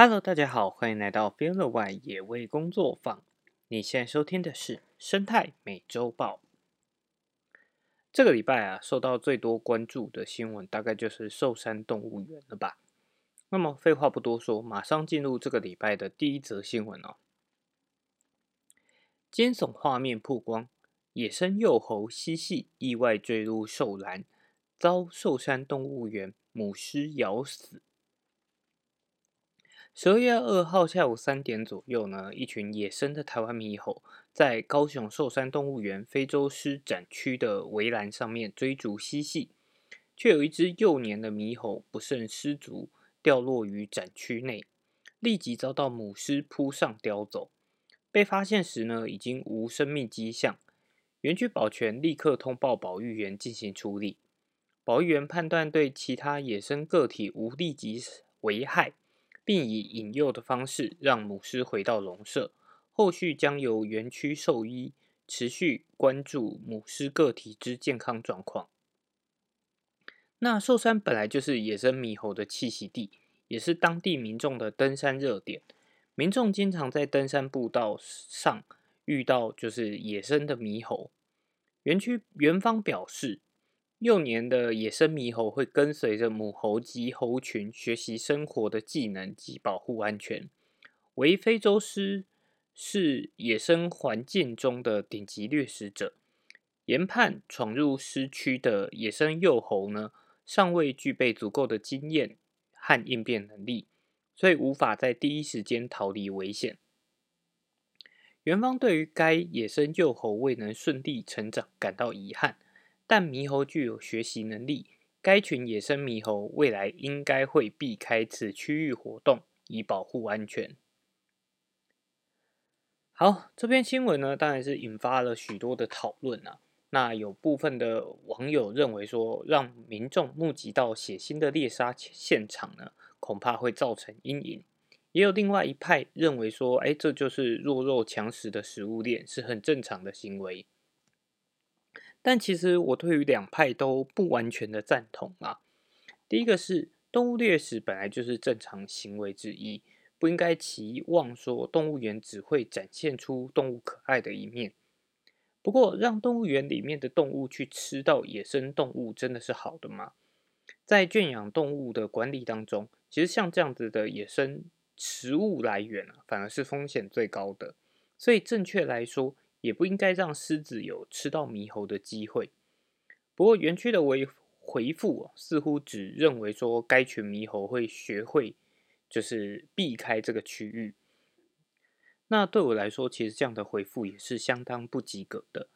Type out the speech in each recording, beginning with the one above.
Hello，大家好，欢迎来到 f e e l 外野味工作坊。你现在收听的是生态美洲豹。这个礼拜啊，受到最多关注的新闻，大概就是寿山动物园了吧？那么废话不多说，马上进入这个礼拜的第一则新闻哦。惊悚画面曝光，野生幼猴嬉戏意外坠入兽栏，遭寿山动物园母狮咬死。十二月二号下午三点左右呢，一群野生的台湾猕猴在高雄寿山动物园非洲狮展区的围栏上面追逐嬉戏，却有一只幼年的猕猴不慎失足掉落于展区内，立即遭到母狮扑上叼走。被发现时呢，已经无生命迹象，园区保全立刻通报保育员进行处理。保育员判断对其他野生个体无立即危害。并以引诱的方式让母狮回到笼舍，后续将由园区兽医持续关注母狮个体之健康状况。那寿山本来就是野生猕猴的栖息地，也是当地民众的登山热点，民众经常在登山步道上遇到就是野生的猕猴。园区园方表示。幼年的野生猕猴会跟随着母猴及猴群学习生活的技能及保护安全。为非洲狮是野生环境中的顶级掠食者，研判闯入狮区的野生幼猴呢，尚未具备足够的经验和应变能力，所以无法在第一时间逃离危险。园方对于该野生幼猴未能顺利成长感到遗憾。但猕猴具有学习能力，该群野生猕猴未来应该会避开此区域活动，以保护安全。好，这篇新闻呢，当然是引发了许多的讨论啊。那有部分的网友认为说，让民众目击到血腥的猎杀现场呢，恐怕会造成阴影。也有另外一派认为说，哎，这就是弱肉强食的食物链，是很正常的行为。但其实我对于两派都不完全的赞同啊。第一个是动物猎食本来就是正常行为之一，不应该期望说动物园只会展现出动物可爱的一面。不过，让动物园里面的动物去吃到野生动物，真的是好的吗？在圈养动物的管理当中，其实像这样子的野生食物来源啊，反而是风险最高的。所以，正确来说。也不应该让狮子有吃到猕猴的机会。不过园区的回回复似乎只认为说该群猕猴会学会就是避开这个区域。那对我来说，其实这样的回复也是相当不及格的。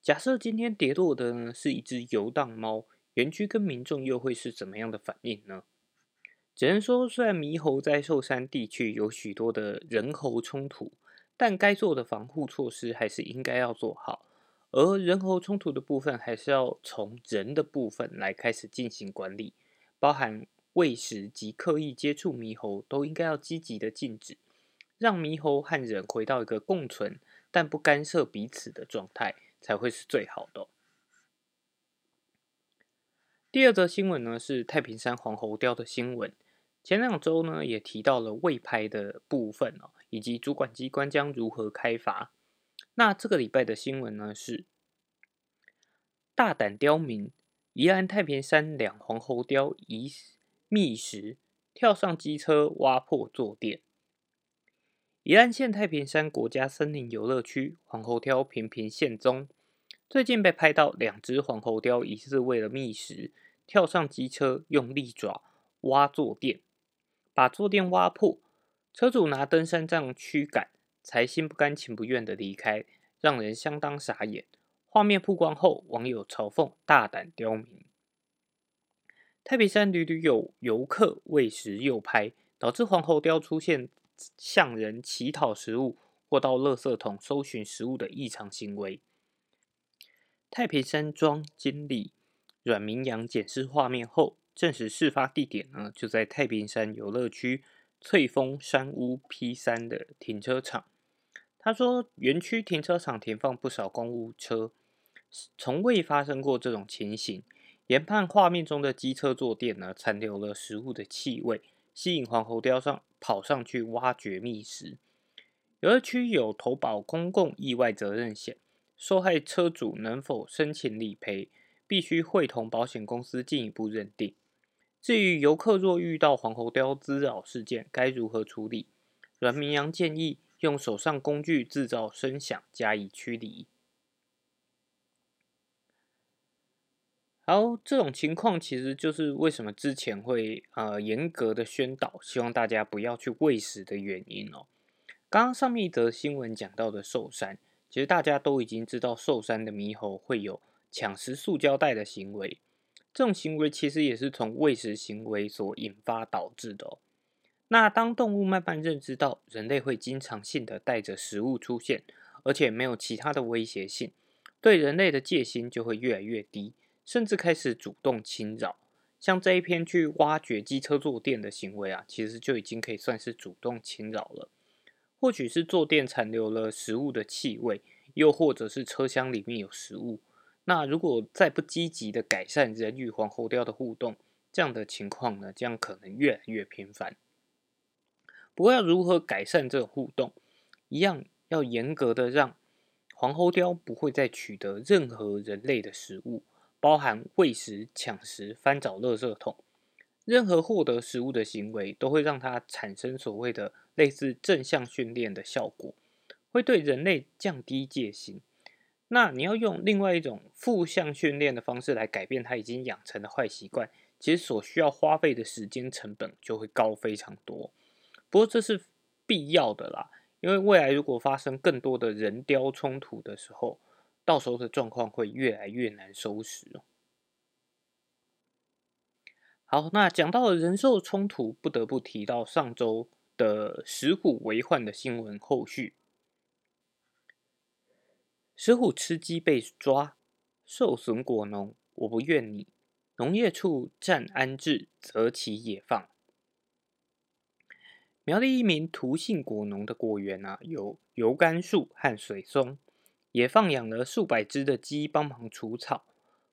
假设今天跌落的呢是一只游荡猫，园区跟民众又会是怎么样的反应呢？只能说，虽然猕猴在寿山地区有许多的人猴冲突。但该做的防护措施还是应该要做好，而人猴冲突的部分还是要从人的部分来开始进行管理，包含喂食及刻意接触猕猴都应该要积极的禁止，让猕猴和人回到一个共存但不干涉彼此的状态才会是最好的。第二则新闻呢是太平山黄喉貂的新闻，前两周呢也提到了未拍的部分哦。以及主管机关将如何开罚？那这个礼拜的新闻呢？是大胆刁民，宜兰太平山两黄喉雕疑觅食，跳上机车挖破坐垫。宜兰县太平山国家森林游乐区黄喉雕频频现踪，最近被拍到两只黄喉雕疑似为了觅食，跳上机车用利爪挖坐垫，把坐垫挖破。车主拿登山杖驱赶，才心不甘情不愿的离开，让人相当傻眼。画面曝光后，网友嘲讽大胆刁民。太平山屡屡有游客喂食诱拍，导致黄喉貂出现向人乞讨食物或到垃圾桶搜寻食物的异常行为。太平山庄经理阮明阳检视画面后，证实事发地点呢就在太平山游乐区。翠峰山屋 P 三的停车场，他说，园区停车场停放不少公务车，从未发生过这种情形。研判画面中的机车坐垫呢，残留了食物的气味，吸引黄喉貂上跑上去挖掘觅食。有的区有投保公共意外责任险，受害车主能否申请理赔，必须会同保险公司进一步认定。至于游客若遇到黄喉貂滋扰事件，该如何处理？阮明阳建议用手上工具制造声响加以驱离。好，这种情况其实就是为什么之前会呃严格的宣导，希望大家不要去喂食的原因哦。刚刚上面一则新闻讲到的寿山，其实大家都已经知道寿山的猕猴会有抢食塑胶袋的行为，这种行为其实也是从喂食行为所引发导致的。那当动物慢慢认知到人类会经常性的带着食物出现，而且没有其他的威胁性，对人类的戒心就会越来越低，甚至开始主动侵扰。像这一篇去挖掘机车坐垫的行为啊，其实就已经可以算是主动侵扰了。或许是坐垫残留了食物的气味，又或者是车厢里面有食物。那如果再不积极的改善人与黄喉貂的互动，这样的情况呢，将可能越来越频繁。不过要如何改善这种互动，一样要严格的让黄喉貂不会再取得任何人类的食物，包含喂食、抢食、翻找垃圾桶。任何获得食物的行为，都会让它产生所谓的类似正向训练的效果，会对人类降低戒心。那你要用另外一种负向训练的方式来改变它已经养成的坏习惯，其实所需要花费的时间成本就会高非常多。不过这是必要的啦，因为未来如果发生更多的人雕冲突的时候，到时候的状况会越来越难收拾哦。好，那讲到了人兽冲突，不得不提到上周的石虎为患的新闻后续。石虎吃鸡被抓，受损果农我不怨你，农业处暂安置，择其野放。苗栗一名涂姓果农的果园啊，有油甘树和水松，也放养了数百只的鸡帮忙除草，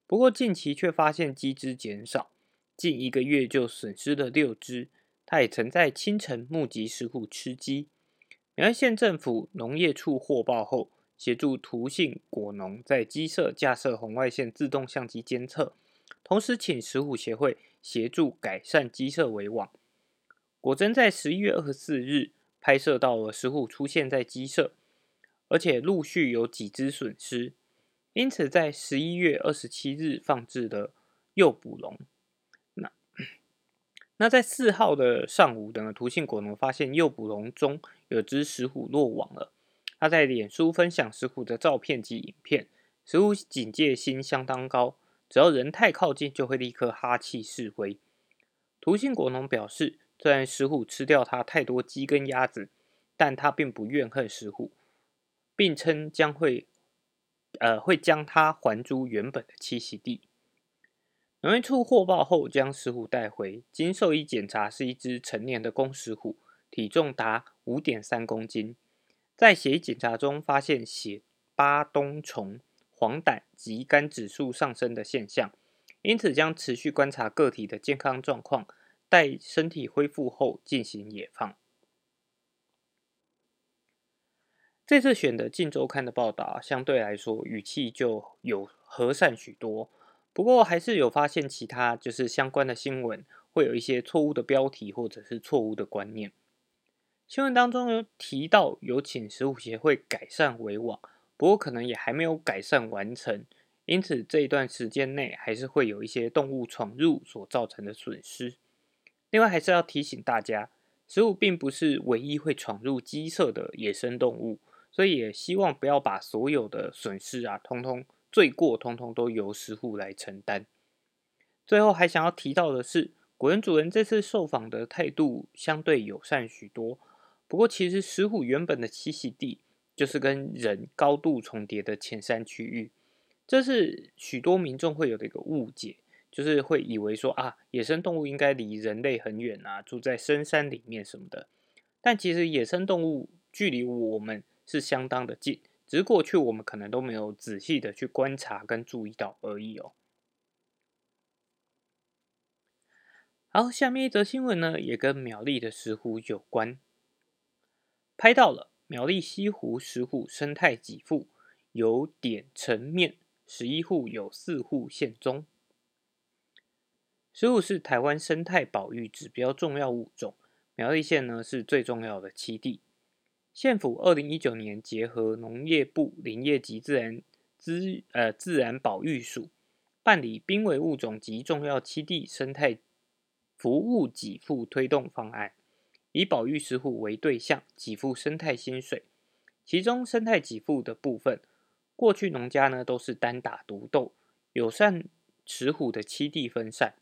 不过近期却发现鸡只减少。近一个月就损失了六只，他也曾在清晨目击石虎吃鸡。苗栗县政府农业处获报后，协助涂姓果农在鸡舍架设红外线自动相机监测，同时请石虎协会协助改善鸡舍围网。果真在十一月二十四日拍摄到了石虎出现在鸡舍，而且陆续有几只损失，因此在十一月二十七日放置了诱捕笼。那那在四号的上午，等图姓果农发现诱捕笼中有只石虎落网了。他在脸书分享石虎的照片及影片，石虎警戒心相当高，只要人太靠近就会立刻哈气示威。图姓果农表示，虽然石虎吃掉他太多鸡跟鸭子，但他并不怨恨石虎，并称将会呃会将它还诸原本的栖息地。农业处获报后，将石虎带回，经兽医检查，是一只成年的公石虎，体重达五点三公斤。在血液检查中发现血巴冬虫、黄疸及肝指数上升的现象，因此将持续观察个体的健康状况，待身体恢复后进行野放。这次选的《镜周刊》的报道，相对来说语气就有和善许多。不过还是有发现其他就是相关的新闻，会有一些错误的标题或者是错误的观念。新闻当中有提到有请食物协会改善围网，不过可能也还没有改善完成，因此这一段时间内还是会有一些动物闯入所造成的损失。另外还是要提醒大家，食物并不是唯一会闯入鸡舍的野生动物，所以也希望不要把所有的损失啊，通通。罪过通通都由石虎来承担。最后还想要提到的是，果园主人这次受访的态度相对友善许多。不过，其实石虎原本的栖息地就是跟人高度重叠的浅山区域，这是许多民众会有的一个误解，就是会以为说啊，野生动物应该离人类很远啊，住在深山里面什么的。但其实野生动物距离我们是相当的近。只是过去我们可能都没有仔细的去观察跟注意到而已哦。好，下面一则新闻呢，也跟苗栗的石虎有关。拍到了苗栗西湖石虎生态给付有点成面，十一户有四户现踪。石虎是台湾生态保育指标重要物种，苗栗县呢是最重要的栖地。县府二零一九年结合农业部林业及自然资呃自然保育署，办理濒危物种及重要栖地生态服务给付推动方案。以保育石虎为对象，给付生态薪水。其中生态给付的部分，过去农家呢都是单打独斗，友善石虎的栖地分散。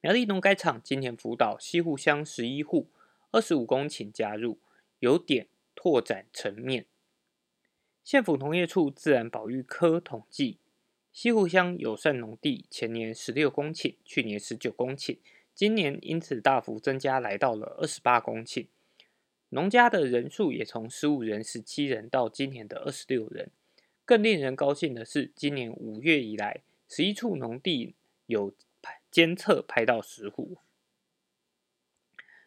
苗栗农改场今年辅导西湖乡十一户，二十五公顷加入，有点拓展层面。县府农业处自然保育科统计，西湖乡友善农地前年十六公顷，去年十九公顷。今年因此大幅增加，来到了二十八公顷，农家的人数也从十五人、十七人到今年的二十六人。更令人高兴的是，今年五月以来，十一处农地有监测拍到石虎。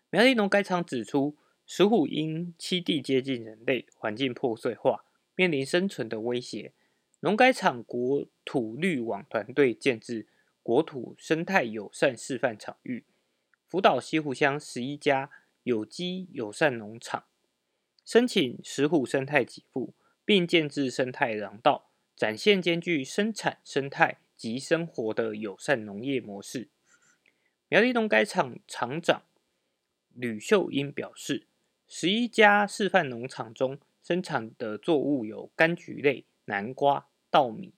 苗栗农改场指出，石虎因栖地接近人类，环境破碎化，面临生存的威胁。农改场国土绿网团队建制。国土生态友善示范场域，福岛西湖乡十一家有机友善农场申请石虎生态给付，并建置生态廊道，展现兼具生产生态及生活的友善农业模式。苗栗农该厂厂长吕秀英表示，十一家示范农场中生产的作物有柑橘类、南瓜、稻米、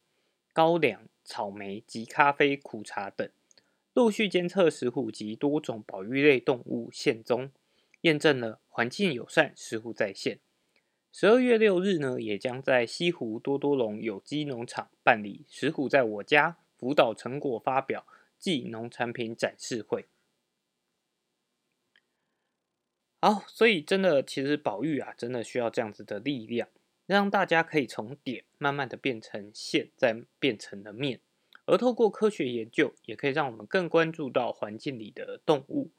高粱。草莓及咖啡、苦茶等，陆续监测石虎及多种保育类动物现踪，验证了环境友善，石虎在线。十二月六日呢，也将在西湖多多龙有机农场办理石虎在我家辅导成果发表暨农产品展示会。好，所以真的，其实保育啊，真的需要这样子的力量。让大家可以从点慢慢的变成线，再变成了面，而透过科学研究，也可以让我们更关注到环境里的动物，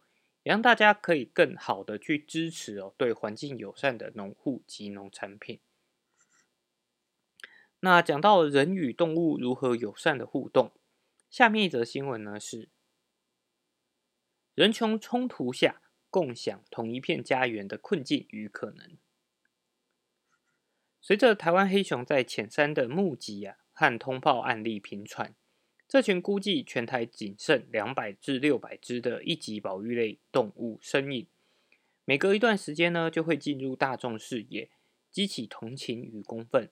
也让大家可以更好的去支持哦对环境友善的农户及农产品。那讲到人与动物如何友善的互动，下面一则新闻呢是：人穷冲突下共享同一片家园的困境与可能。随着台湾黑熊在浅山的目击啊和通报案例频传，这群估计全台仅剩两百至六百只的一级保育类动物身影，每隔一段时间呢就会进入大众视野，激起同情与公愤。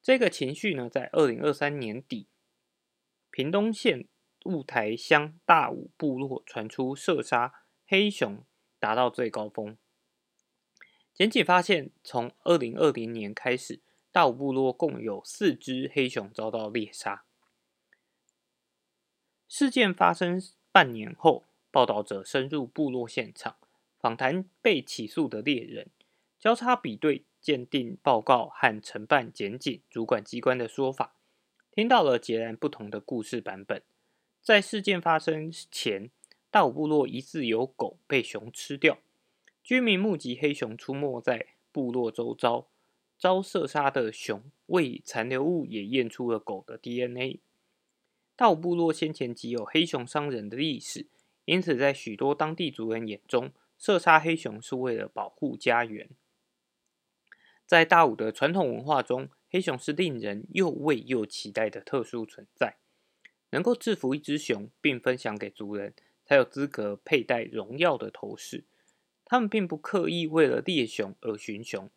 这个情绪呢，在二零二三年底，屏东县雾台乡大武部落传出射杀黑熊达到最高峰。检警发现，从二零二零年开始，大武部落共有四只黑熊遭到猎杀。事件发生半年后，报道者深入部落现场，访谈被起诉的猎人，交叉比对鉴定报告和承办检警主管机关的说法，听到了截然不同的故事版本。在事件发生前，大武部落疑似有狗被熊吃掉。居民目击黑熊出没在部落周遭，遭射杀的熊胃残留物也验出了狗的 DNA。大武部落先前即有黑熊伤人的历史，因此在许多当地族人眼中，射杀黑熊是为了保护家园。在大武的传统文化中，黑熊是令人又畏又期待的特殊存在。能够制服一只熊并分享给族人，才有资格佩戴荣耀的头饰。他们并不刻意为了猎熊而寻熊，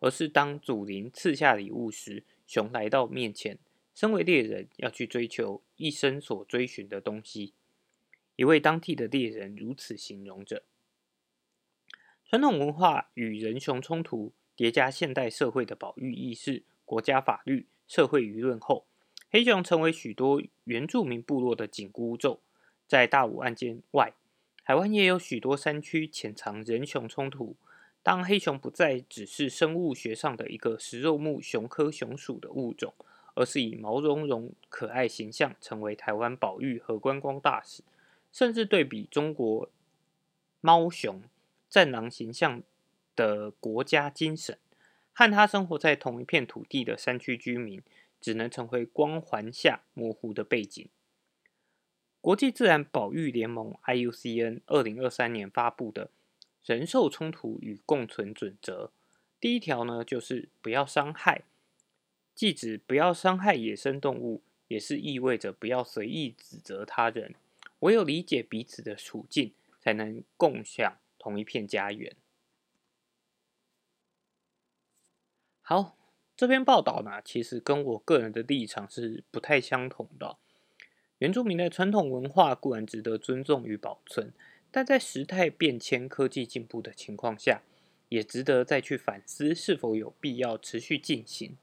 而是当祖灵赐下礼物时，熊来到面前，身为猎人要去追求一生所追寻的东西。一位当地的猎人如此形容着：传统文化与人熊冲突叠加现代社会的保育意识、国家法律、社会舆论后，黑熊成为许多原住民部落的紧箍咒。在大武案件外。台湾也有许多山区潜藏人熊冲突。当黑熊不再只是生物学上的一个食肉目熊科熊属的物种，而是以毛茸茸可爱形象成为台湾保育和观光大使，甚至对比中国猫熊、战狼形象的国家精神，和他生活在同一片土地的山区居民，只能成为光环下模糊的背景。国际自然保育联盟 （IUCN） 二零二三年发布的《人兽冲突与共存准则》，第一条呢就是不要伤害，既指不要伤害野生动物，也是意味着不要随意指责他人。唯有理解彼此的处境，才能共享同一片家园。好，这篇报道呢，其实跟我个人的立场是不太相同的。原住民的传统文化固然值得尊重与保存，但在时态变迁、科技进步的情况下，也值得再去反思是否有必要持续进行。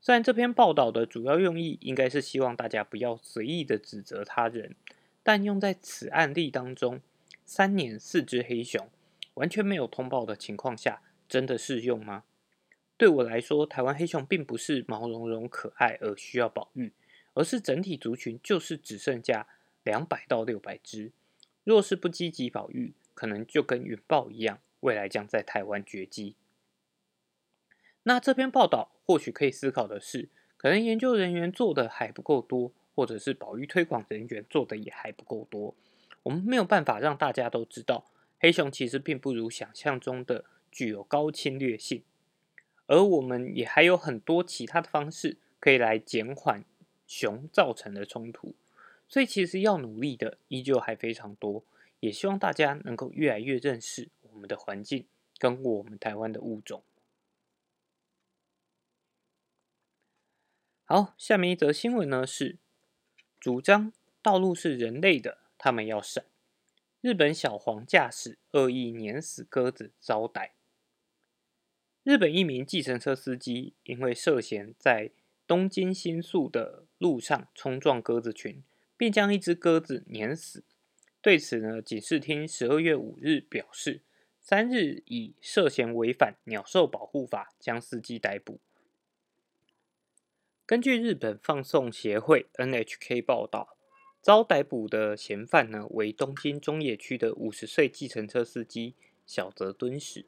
虽然这篇报道的主要用意应该是希望大家不要随意的指责他人，但用在此案例当中，三年四只黑熊完全没有通报的情况下，真的适用吗？对我来说，台湾黑熊并不是毛茸茸可爱而需要保育。而是整体族群就是只剩下两百到六百只，若是不积极保育，可能就跟云豹一样，未来将在台湾绝迹。那这篇报道或许可以思考的是，可能研究人员做的还不够多，或者是保育推广人员做的也还不够多。我们没有办法让大家都知道，黑熊其实并不如想象中的具有高侵略性，而我们也还有很多其他的方式可以来减缓。熊造成的冲突，所以其实要努力的依旧还非常多，也希望大家能够越来越认识我们的环境跟我们台湾的物种。好，下面一则新闻呢是主张道路是人类的，他们要闪。日本小黄驾驶恶意碾死鸽子遭逮。日本一名计程车司机因为涉嫌在东京新宿的路上冲撞鸽子群，并将一只鸽子碾死。对此呢，警视厅十二月五日表示，三日以涉嫌违反鸟兽保护法将司机逮捕。根据日本放送协会 NHK 报道，遭逮捕的嫌犯呢为东京中野区的五十岁计程车司机小泽敦史。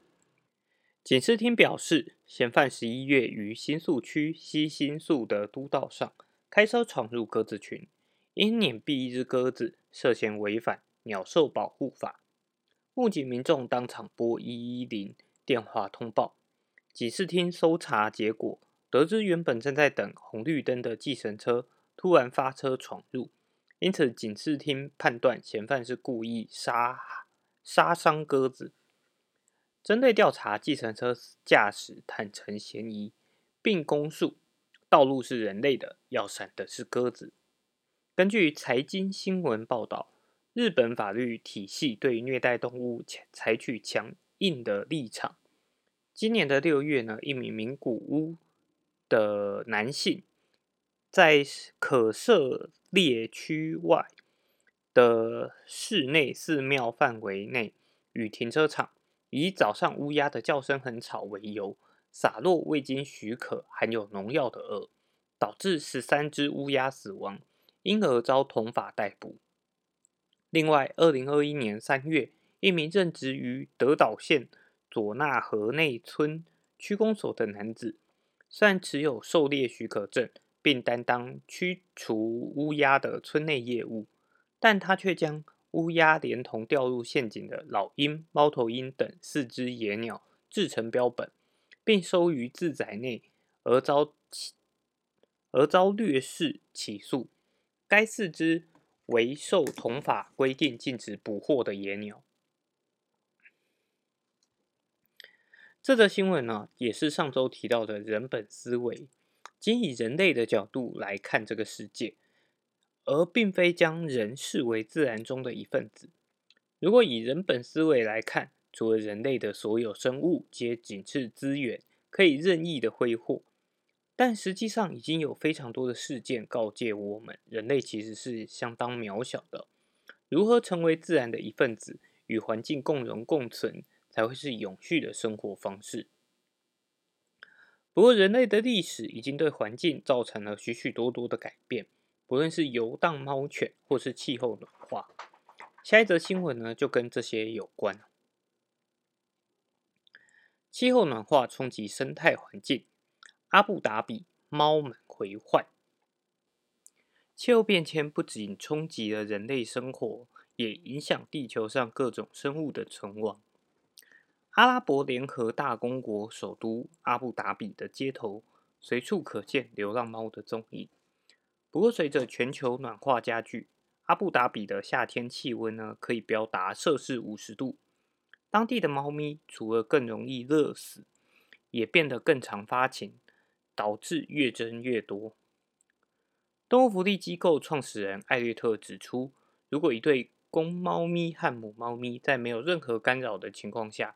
警视厅表示，嫌犯十一月于新宿区西新宿的都道上开车闯入鸽子群，因碾毙一只鸽子，涉嫌违反鸟兽保护法。目击民众当场拨一一零电话通报。警视厅搜查结果，得知原本正在等红绿灯的计程车突然发车闯入，因此警视厅判断嫌犯是故意杀杀伤鸽子。针对调查，计程车驾驶坦诚嫌疑，并供述道路是人类的，要闪的是鸽子。根据财经新闻报道，日本法律体系对虐待动物采取强硬的立场。今年的六月呢，一名名古屋的男性在可涉猎区外的室内寺庙范围内与停车场。以早上乌鸦的叫声很吵为由，洒落未经许可、含有农药的饵，导致十三只乌鸦死亡，因而遭同法逮捕。另外，二零二一年三月，一名任职于德岛县佐纳河内村区公所的男子，虽然持有狩猎许可证，并担当驱除乌鸦的村内业务，但他却将乌鸦连同掉入陷阱的老鹰、猫头鹰等四只野鸟制成标本，并收于自宅内，而遭而遭掠市起诉。该四只为受同法规定禁止捕获的野鸟。这则新闻呢，也是上周提到的人本思维，仅以人类的角度来看这个世界。而并非将人视为自然中的一份子。如果以人本思维来看，除了人类的所有生物皆仅是资源，可以任意的挥霍，但实际上已经有非常多的事件告诫我们，人类其实是相当渺小的。如何成为自然的一份子，与环境共荣共存，才会是永续的生活方式。不过，人类的历史已经对环境造成了许许多多的改变。不论是游荡猫犬，或是气候暖化，下一则新闻呢，就跟这些有关。气候暖化冲击生态环境，阿布达比猫们回唤。气候变迁不仅冲击了人类生活，也影响地球上各种生物的存亡。阿拉伯联合大公国首都阿布达比的街头，随处可见流浪猫的踪影。不过，随着全球暖化加剧，阿布达比的夏天气温呢，可以飙达摄氏五十度。当地的猫咪除了更容易热死，也变得更常发情，导致越增越多。动物福利机构创始人艾略特指出，如果一对公猫咪和母猫咪在没有任何干扰的情况下，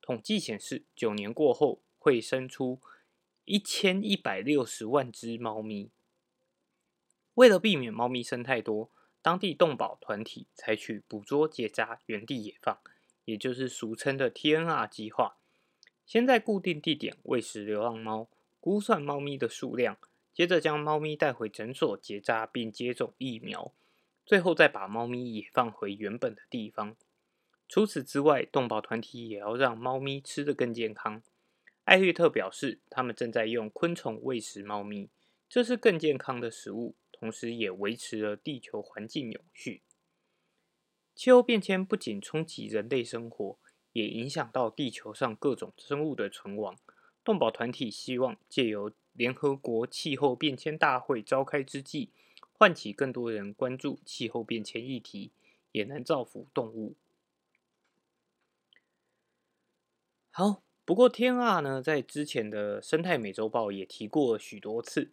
统计显示，九年过后会生出一千一百六十万只猫咪。为了避免猫咪生太多，当地动保团体采取捕捉、结扎、原地野放，也就是俗称的 TNR 计划。先在固定地点喂食流浪猫，估算猫咪的数量，接着将猫咪带回诊所结扎并接种疫苗，最后再把猫咪野放回原本的地方。除此之外，动保团体也要让猫咪吃得更健康。艾略特表示，他们正在用昆虫喂食猫咪，这是更健康的食物。同时，也维持了地球环境有序。气候变迁不仅冲击人类生活，也影响到地球上各种生物的存亡。动保团体希望借由联合国气候变迁大会召开之际，唤起更多人关注气候变迁议题，也能造福动物。好，不过天啊呢，在之前的生态美洲豹也提过许多次。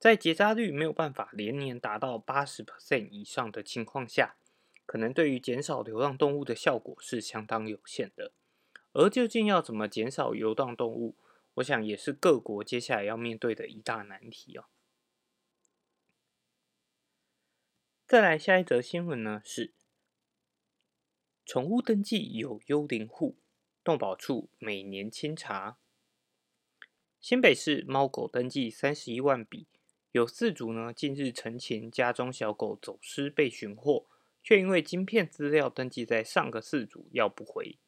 在结扎率没有办法连年达到八十 percent 以上的情况下，可能对于减少流浪动物的效果是相当有限的。而究竟要怎么减少流浪动物，我想也是各国接下来要面对的一大难题哦。再来下一则新闻呢，是宠物登记有幽灵户，动保处每年清查。新北市猫狗登记三十一万笔。有四组呢，近日澄清家中小狗走失被寻获，却因为晶片资料登记在上个四组要不回。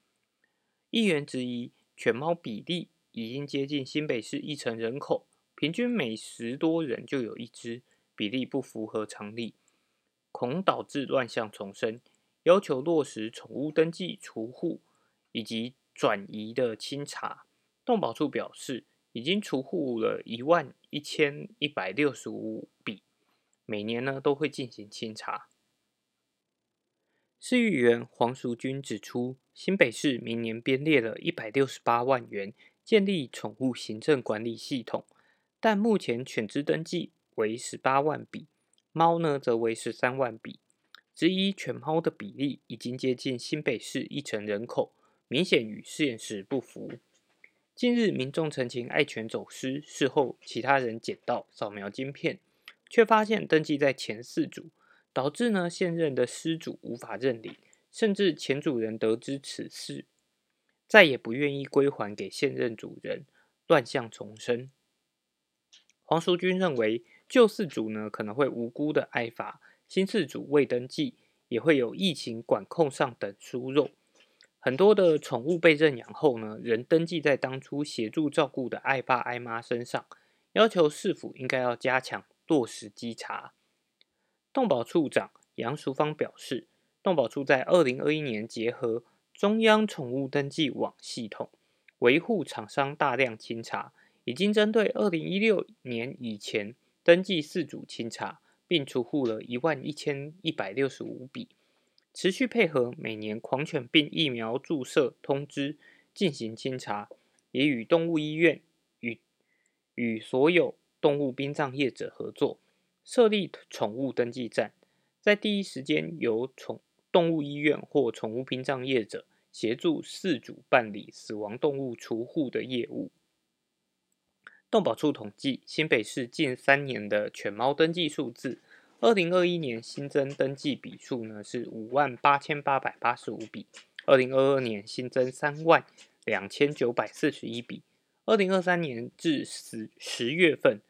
议员质疑犬猫比例已经接近新北市一成人口，平均每十多人就有一只，比例不符合常理，恐导致乱象重生，要求落实宠物登记除户以及转移的清查。动保处表示。已经除户了一万一千一百六十五笔，每年呢都会进行清查。市议员黄淑君指出，新北市明年编列了一百六十八万元建立宠物行政管理系统，但目前犬只登记为十八万笔，猫呢则为十三万笔，质疑犬猫的比例已经接近新北市一成人口，明显与现实不符。近日，民众陈情爱犬走失，事后其他人捡到扫描晶片，却发现登记在前四组，导致呢现任的失主无法认领，甚至前主人得知此事，再也不愿意归还给现任主人，乱象重生。黄淑君认为，旧四组呢可能会无辜的挨罚，新四组未登记，也会有疫情管控上等疏漏。很多的宠物被认养后呢，仍登记在当初协助照顾的爱爸爱妈身上，要求市府应该要加强落实稽查。动保处长杨淑芳表示，动保处在二零二一年结合中央宠物登记网系统，维护厂商大量清查，已经针对二零一六年以前登记四组清查，并除户了一万一千一百六十五笔。持续配合每年狂犬病疫苗注射通知进行清查，也与动物医院与与所有动物殡葬业者合作，设立宠物登记站，在第一时间由宠动物医院或宠物殡葬业者协助事主办理死亡动物除户的业务。动保处统计新北市近三年的犬猫登记数字。二零二一年新增登记笔数呢是五万八千八百八十五笔，二零二二年新增三万两千九百四十一笔，二零二三年至十十月份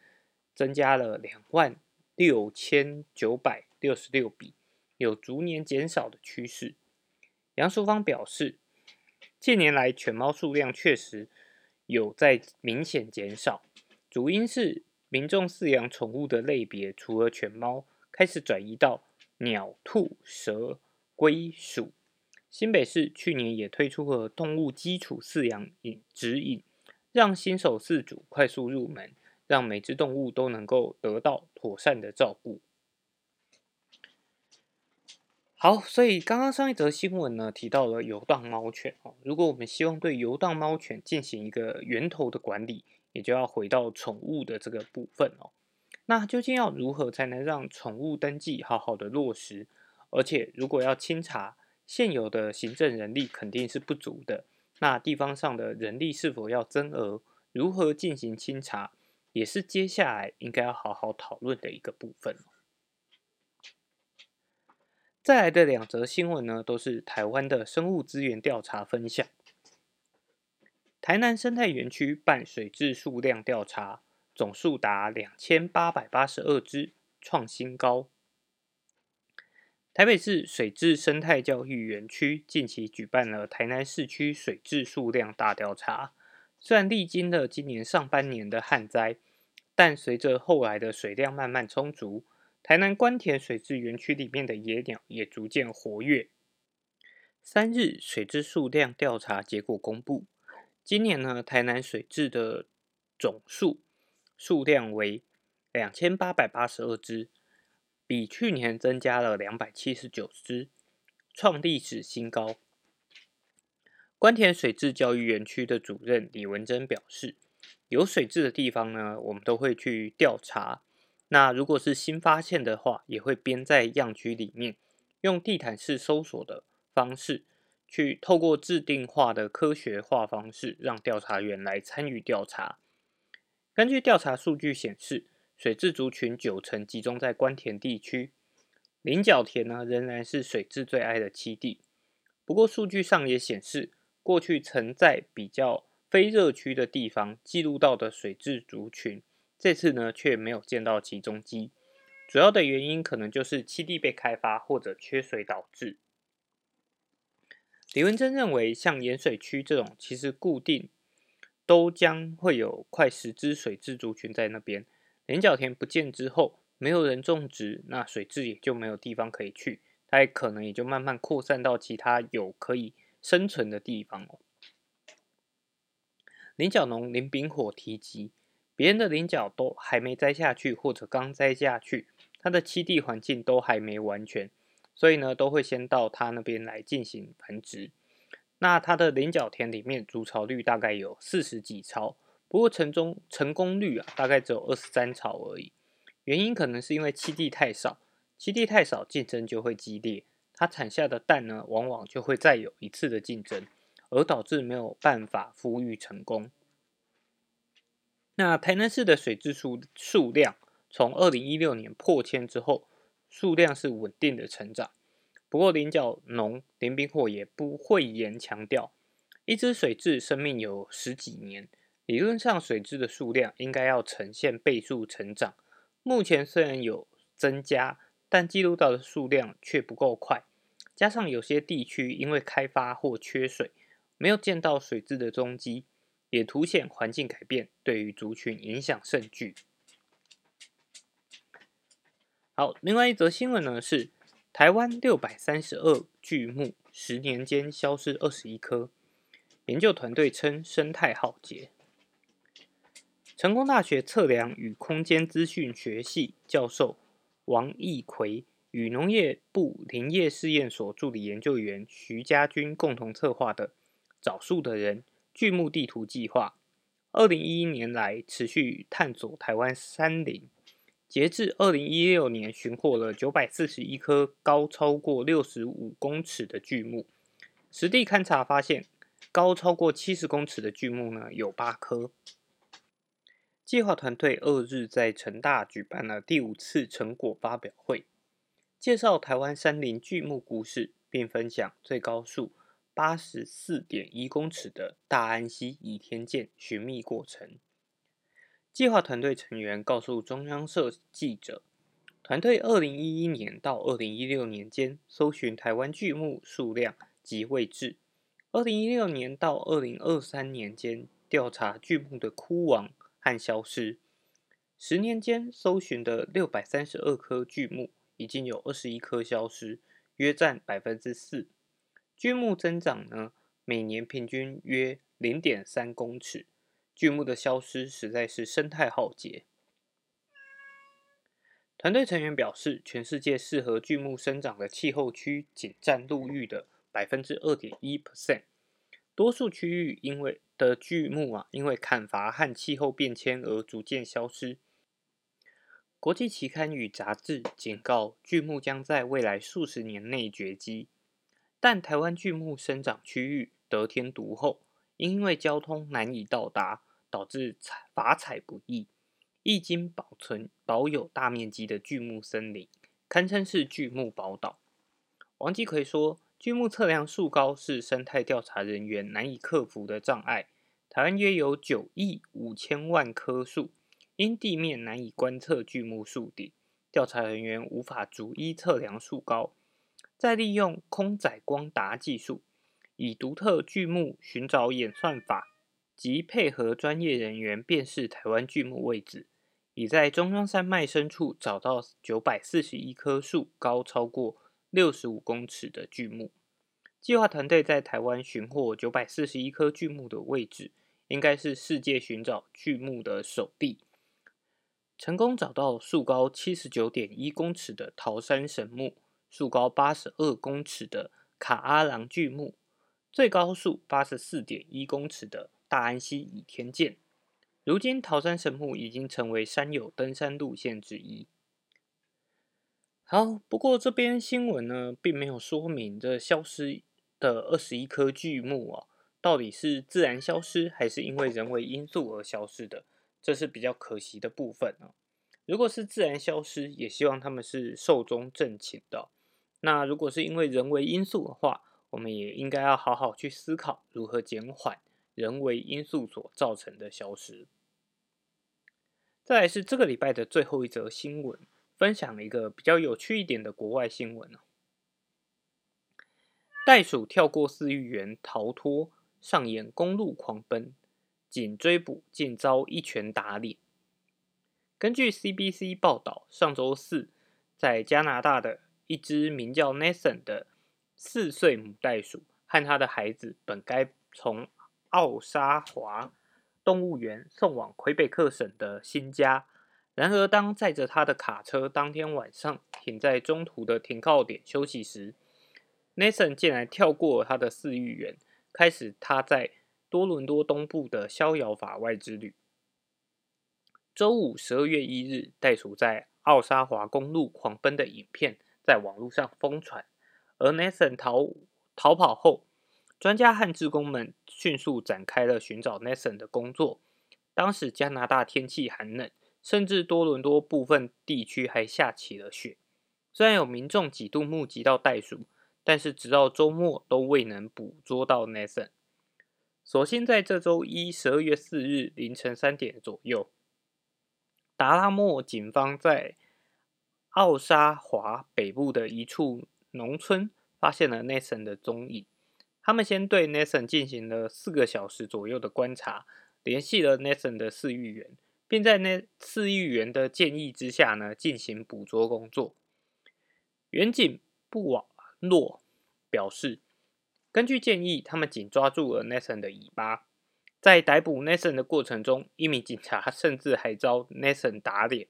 增加了两万六千九百六十六笔，有逐年减少的趋势。杨淑芳表示，近年来犬猫数量确实有在明显减少，主因是民众饲养宠物的类别，除了犬猫，开始转移到鸟、兔、蛇、龟、鼠。新北市去年也推出了动物基础饲养引指引，让新手饲主快速入门，让每只动物都能够得到妥善的照顾。好，所以刚刚上一则新闻呢，提到了游荡猫犬哦。如果我们希望对游荡猫犬进行一个源头的管理，也就要回到宠物的这个部分哦。那究竟要如何才能让宠物登记好好的落实？而且如果要清查，现有的行政人力肯定是不足的。那地方上的人力是否要增额？如何进行清查，也是接下来应该要好好讨论的一个部分。再来的两则新闻呢，都是台湾的生物资源调查分享。台南生态园区办水质数量调查，总数达两千八百八十二只，创新高。台北市水质生态教育园区近期举办了台南市区水质数量大调查，虽然历经了今年上半年的旱灾，但随着后来的水量慢慢充足。台南关田水质园区里面的野鸟也逐渐活跃。三日水质数量调查结果公布，今年呢，台南水质的总数数量为两千八百八十二只，比去年增加了两百七十九只，创历史新高。关田水质教育园区的主任李文珍表示，有水质的地方呢，我们都会去调查。那如果是新发现的话，也会编在样区里面，用地毯式搜索的方式，去透过制定化的科学化方式，让调查员来参与调查。根据调查数据显示，水质族群九成集中在关田地区，菱角田呢仍然是水质最爱的栖地。不过数据上也显示，过去曾在比较非热区的地方记录到的水质族群。这次呢，却没有见到其中机，主要的原因可能就是栖地被开发或者缺水导致。李文珍认为，像盐水区这种，其实固定都将会有快十只水质族群在那边。连角田不见之后，没有人种植，那水质也就没有地方可以去，它也可能也就慢慢扩散到其他有可以生存的地方哦。菱角农林炳火提及。别人的菱角都还没摘下去，或者刚摘下去，它的栖地环境都还没完全，所以呢，都会先到他那边来进行繁殖。那它的菱角田里面筑巢率大概有四十几巢，不过成中成功率啊，大概只有二十三巢而已。原因可能是因为栖地太少，栖地太少，竞争就会激烈，它产下的蛋呢，往往就会再有一次的竞争，而导致没有办法孵育成功。那台南市的水质数数量，从二零一六年破千之后，数量是稳定的成长。不过林角农林冰货也不讳言强调，一只水质生命有十几年，理论上水质的数量应该要呈现倍数成长。目前虽然有增加，但记录到的数量却不够快。加上有些地区因为开发或缺水，没有见到水质的踪迹。也凸显环境改变对于族群影响甚巨。好，另外一则新闻呢是台湾六百三十二巨木十年间消失二十一棵，研究团队称生态浩劫。成功大学测量与空间资讯学系教授王义奎与农业部林业试验所助理研究员徐家军共同策划的“找树的人”。巨木地图计划，二零一一年来持续探索台湾山林，截至二零一六年，寻获了九百四十一棵高超过六十五公尺的巨木。实地勘察发现，高超过七十公尺的巨木呢有八棵。计划团队二日在成大举办了第五次成果发表会，介绍台湾山林巨木故事，并分享最高数。八十四点一公尺的大安溪倚天剑寻觅过程。计划团队成员告诉中央社记者，团队二零一一年到二零一六年间搜寻台湾巨木数量及位置，二零一六年到二零二三年间调查巨木的枯亡和消失，十年间搜寻的六百三十二棵巨木，已经有二十一棵消失，约占百分之四。巨木增长呢，每年平均约零点三公尺，巨木的消失实在是生态浩劫。团队成员表示，全世界适合巨木生长的气候区仅占陆域的百分之二点一 percent，多数区域因为的巨木啊，因为砍伐和气候变迁而逐渐消失。国际期刊与杂志警告，巨木将在未来数十年内绝迹。但台湾巨木生长区域得天独厚，因为交通难以到达，导致采伐采不易。易经保存保有大面积的巨木森林，堪称是巨木宝岛。王继奎说：“巨木测量树高是生态调查人员难以克服的障碍。台湾约有九亿五千万棵树，因地面难以观测巨木树顶，调查人员无法逐一测量树高。再利用空载光达技术，以独特巨木寻找演算法及配合专业人员辨识台湾巨木位置。”已在中央山脉深处找到九百四十一棵树高超过六十五公尺的巨木。计划团队在台湾寻获九百四十一棵巨木的位置，应该是世界寻找巨木的首地。成功找到树高七十九点一公尺的桃山神木，树高八十二公尺的卡阿郎巨木，最高树八十四点一公尺的大安溪倚天剑。如今，桃山神木已经成为山友登山路线之一。好，不过这边新闻呢，并没有说明这消失的二十一棵巨木啊，到底是自然消失，还是因为人为因素而消失的，这是比较可惜的部分啊。如果是自然消失，也希望他们是寿终正寝的。那如果是因为人为因素的话，我们也应该要好好去思考如何减缓人为因素所造成的消失。再来是这个礼拜的最后一则新闻，分享了一个比较有趣一点的国外新闻。袋鼠跳过饲育员逃脱，上演公路狂奔，紧追捕竟遭一拳打脸。根据 CBC 报道，上周四在加拿大的一只名叫 Nathan 的四岁母袋鼠和他的孩子，本该从奥沙华。动物园送往魁北克省的新家。然而，当载着他的卡车当天晚上停在中途的停靠点休息时，Nathan 竟然跳过他的饲育员，开始他在多伦多东部的逍遥法外之旅。周五十二月一日，袋鼠在奥沙华公路狂奔的影片在网络上疯传，而 Nathan 逃逃跑后。专家和职工们迅速展开了寻找 Nathan 的工作。当时加拿大天气寒冷，甚至多伦多部分地区还下起了雪。虽然有民众几度目击到袋鼠，但是直到周末都未能捕捉到 Nathan。所幸在这周一十二月四日凌晨三点左右，达拉莫警方在奥沙华北部的一处农村发现了 Nathan 的踪影。他们先对 Nathan 进行了四个小时左右的观察，联系了 Nathan 的饲育员，并在那饲育员的建议之下呢，进行捕捉工作。远景布瓦诺表示，根据建议，他们仅抓住了 Nathan 的尾巴。在逮捕 Nathan 的过程中，一名警察甚至还遭 Nathan 打脸。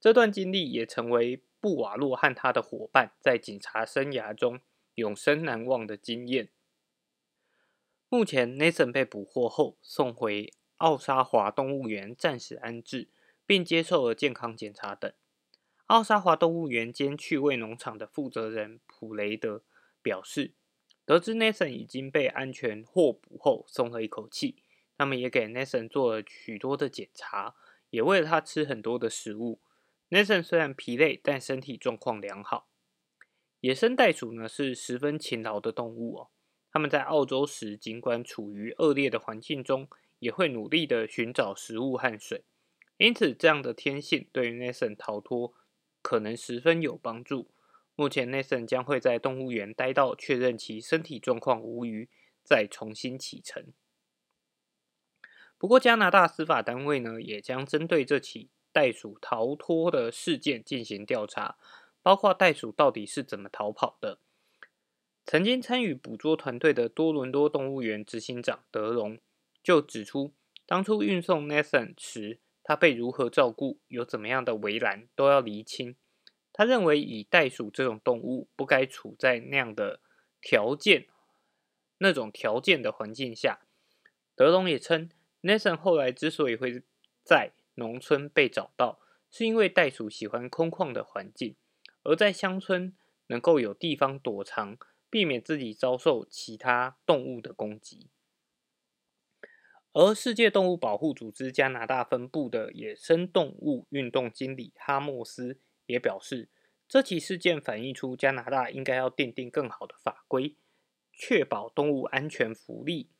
这段经历也成为布瓦洛和他的伙伴在警察生涯中永生难忘的经验。目前，Nathan 被捕获后送回奥沙华动物园暂时安置，并接受了健康检查等。奥沙华动物园兼趣味农场的负责人普雷德表示，得知 Nathan 已经被安全获捕后，松了一口气。他们也给 Nathan 做了许多的检查，也喂了他吃很多的食物。Nathan 虽然疲累，但身体状况良好。野生袋鼠呢是十分勤劳的动物哦。他们在澳洲时，尽管处于恶劣的环境中，也会努力的寻找食物和水。因此，这样的天性对于 Nathan 逃脱可能十分有帮助。目前 Nathan 将会在动物园待到确认其身体状况无虞，再重新启程。不过，加拿大司法单位呢，也将针对这起袋鼠逃脱的事件进行调查，包括袋鼠到底是怎么逃跑的。曾经参与捕捉团队的多伦多动物园执行长德隆就指出，当初运送 Nathan 时，他被如何照顾，有怎么样的围栏，都要厘清。他认为，以袋鼠这种动物不该处在那样的条件、那种条件的环境下。德隆也称，Nathan 后来之所以会在农村被找到，是因为袋鼠喜欢空旷的环境，而在乡村能够有地方躲藏。避免自己遭受其他动物的攻击。而世界动物保护组织加拿大分部的野生动物运动经理哈莫斯也表示，这起事件反映出加拿大应该要奠定更好的法规，确保动物安全福利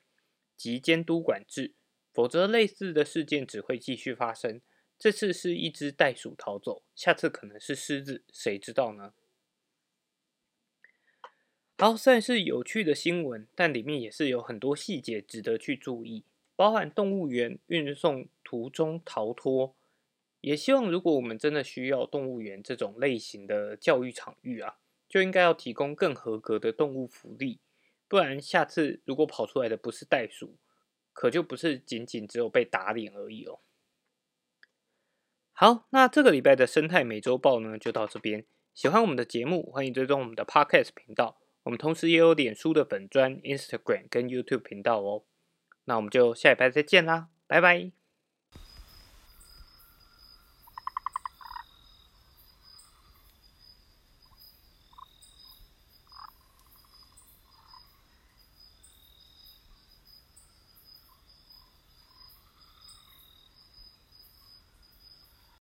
及监督管制，否则类似的事件只会继续发生。这次是一只袋鼠逃走，下次可能是狮子，谁知道呢？好，虽然是有趣的新闻，但里面也是有很多细节值得去注意，包含动物园运送途中逃脱。也希望如果我们真的需要动物园这种类型的教育场域啊，就应该要提供更合格的动物福利，不然下次如果跑出来的不是袋鼠，可就不是仅仅只有被打脸而已哦。好，那这个礼拜的生态美洲豹呢，就到这边。喜欢我们的节目，欢迎追踪我们的 Podcast 频道。我们同时也有脸书的粉专、Instagram 跟 YouTube 频道哦。那我们就下礼拜再见啦，拜拜。